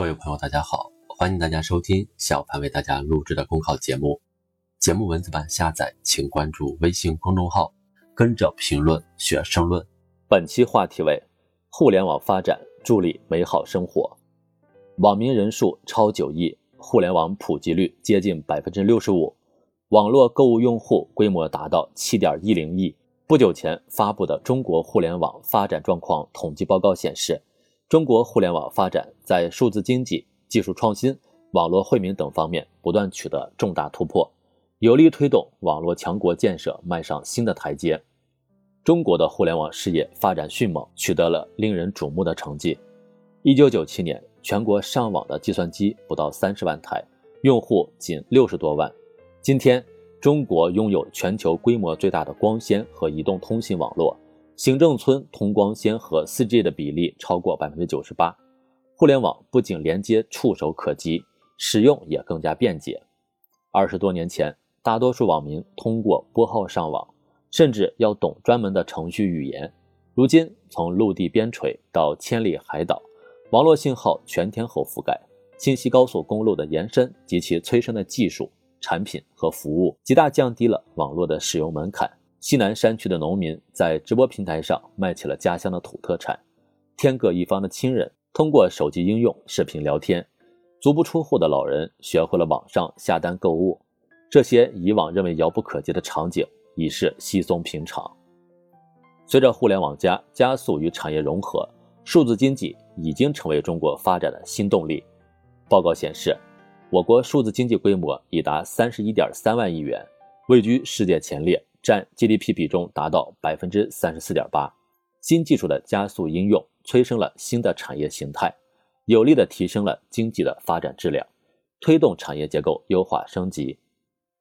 各位朋友，大家好，欢迎大家收听小潘为大家录制的公考节目。节目文字版下载，请关注微信公众号，跟着评论学申论。本期话题为：互联网发展助力美好生活。网民人数超九亿，互联网普及率接近百分之六十五，网络购物用户规模达到七点一零亿。不久前发布的《中国互联网发展状况统计报告》显示。中国互联网发展在数字经济、技术创新、网络惠民等方面不断取得重大突破，有力推动网络强国建设迈上新的台阶。中国的互联网事业发展迅猛，取得了令人瞩目的成绩。一九九七年，全国上网的计算机不到三十万台，用户仅六十多万。今天，中国拥有全球规模最大的光纤和移动通信网络。行政村通光纤和 4G 的比例超过百分之九十八，互联网不仅连接触手可及，使用也更加便捷。二十多年前，大多数网民通过拨号上网，甚至要懂专门的程序语言。如今，从陆地边陲到千里海岛，网络信号全天候覆盖。信息高速公路的延伸及其催生的技术、产品和服务，极大降低了网络的使用门槛。西南山区的农民在直播平台上卖起了家乡的土特产，天各一方的亲人通过手机应用视频聊天，足不出户的老人学会了网上下单购物，这些以往认为遥不可及的场景已是稀松平常。随着互联网加加速与产业融合，数字经济已经成为中国发展的新动力。报告显示，我国数字经济规模已达三十一点三万亿元，位居世界前列。占 GDP 比重达到百分之三十四点八，新技术的加速应用催生了新的产业形态，有力的提升了经济的发展质量，推动产业结构优化升级。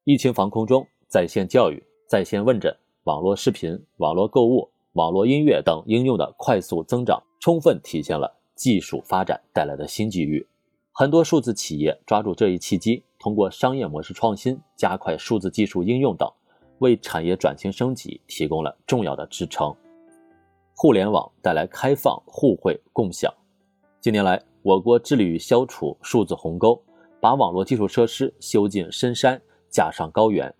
疫情防控中，在线教育、在线问诊、网络视频、网络购物、网络音乐等应用的快速增长，充分体现了技术发展带来的新机遇。很多数字企业抓住这一契机，通过商业模式创新，加快数字技术应用等。为产业转型升级提供了重要的支撑。互联网带来开放、互惠、共享。近年来，我国致力于消除数字鸿沟，把网络基础设施修进深山、架上高原。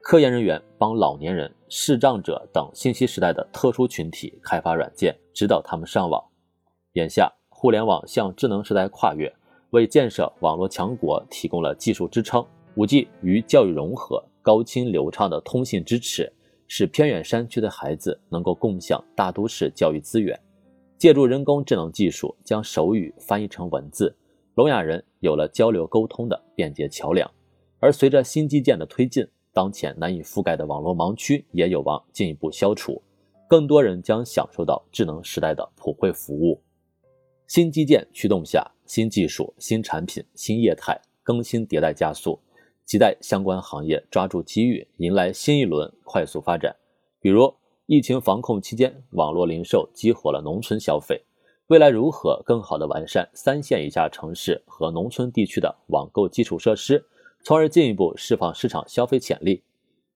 科研人员帮老年人、视障者等信息时代的特殊群体开发软件，指导他们上网。眼下，互联网向智能时代跨越，为建设网络强国提供了技术支撑。5G 与教育融合。高清流畅的通信支持，使偏远山区的孩子能够共享大都市教育资源。借助人工智能技术，将手语翻译成文字，聋哑人有了交流沟通的便捷桥梁。而随着新基建的推进，当前难以覆盖的网络盲区也有望进一步消除，更多人将享受到智能时代的普惠服务。新基建驱动下，新技术、新产品、新业态更新迭代加速。期待相关行业抓住机遇，迎来新一轮快速发展。比如，疫情防控期间，网络零售激活了农村消费。未来如何更好地完善三线以下城市和农村地区的网购基础设施，从而进一步释放市场消费潜力？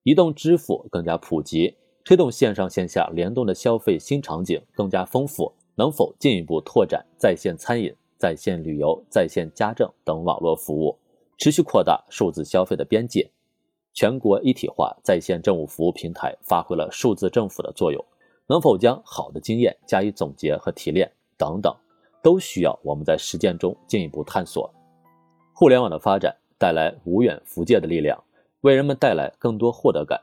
移动支付更加普及，推动线上线下联动的消费新场景更加丰富。能否进一步拓展在线餐饮、在线旅游、在线家政等网络服务？持续扩大数字消费的边界，全国一体化在线政务服务平台发挥了数字政府的作用。能否将好的经验加以总结和提炼等等，都需要我们在实践中进一步探索。互联网的发展带来无远弗届的力量，为人们带来更多获得感。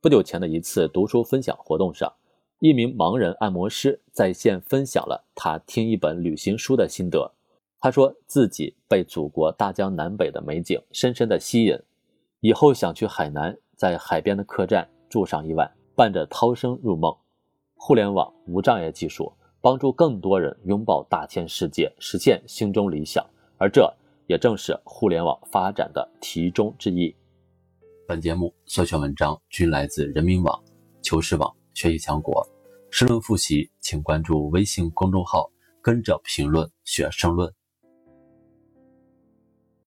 不久前的一次读书分享活动上，一名盲人按摩师在线分享了他听一本旅行书的心得。他说自己被祖国大江南北的美景深深的吸引，以后想去海南，在海边的客栈住上一晚，伴着涛声入梦。互联网无障碍技术帮助更多人拥抱大千世界，实现心中理想，而这也正是互联网发展的题中之意。本节目所选文章均来自人民网、求是网、学习强国。申论复习，请关注微信公众号，跟着评论学申论。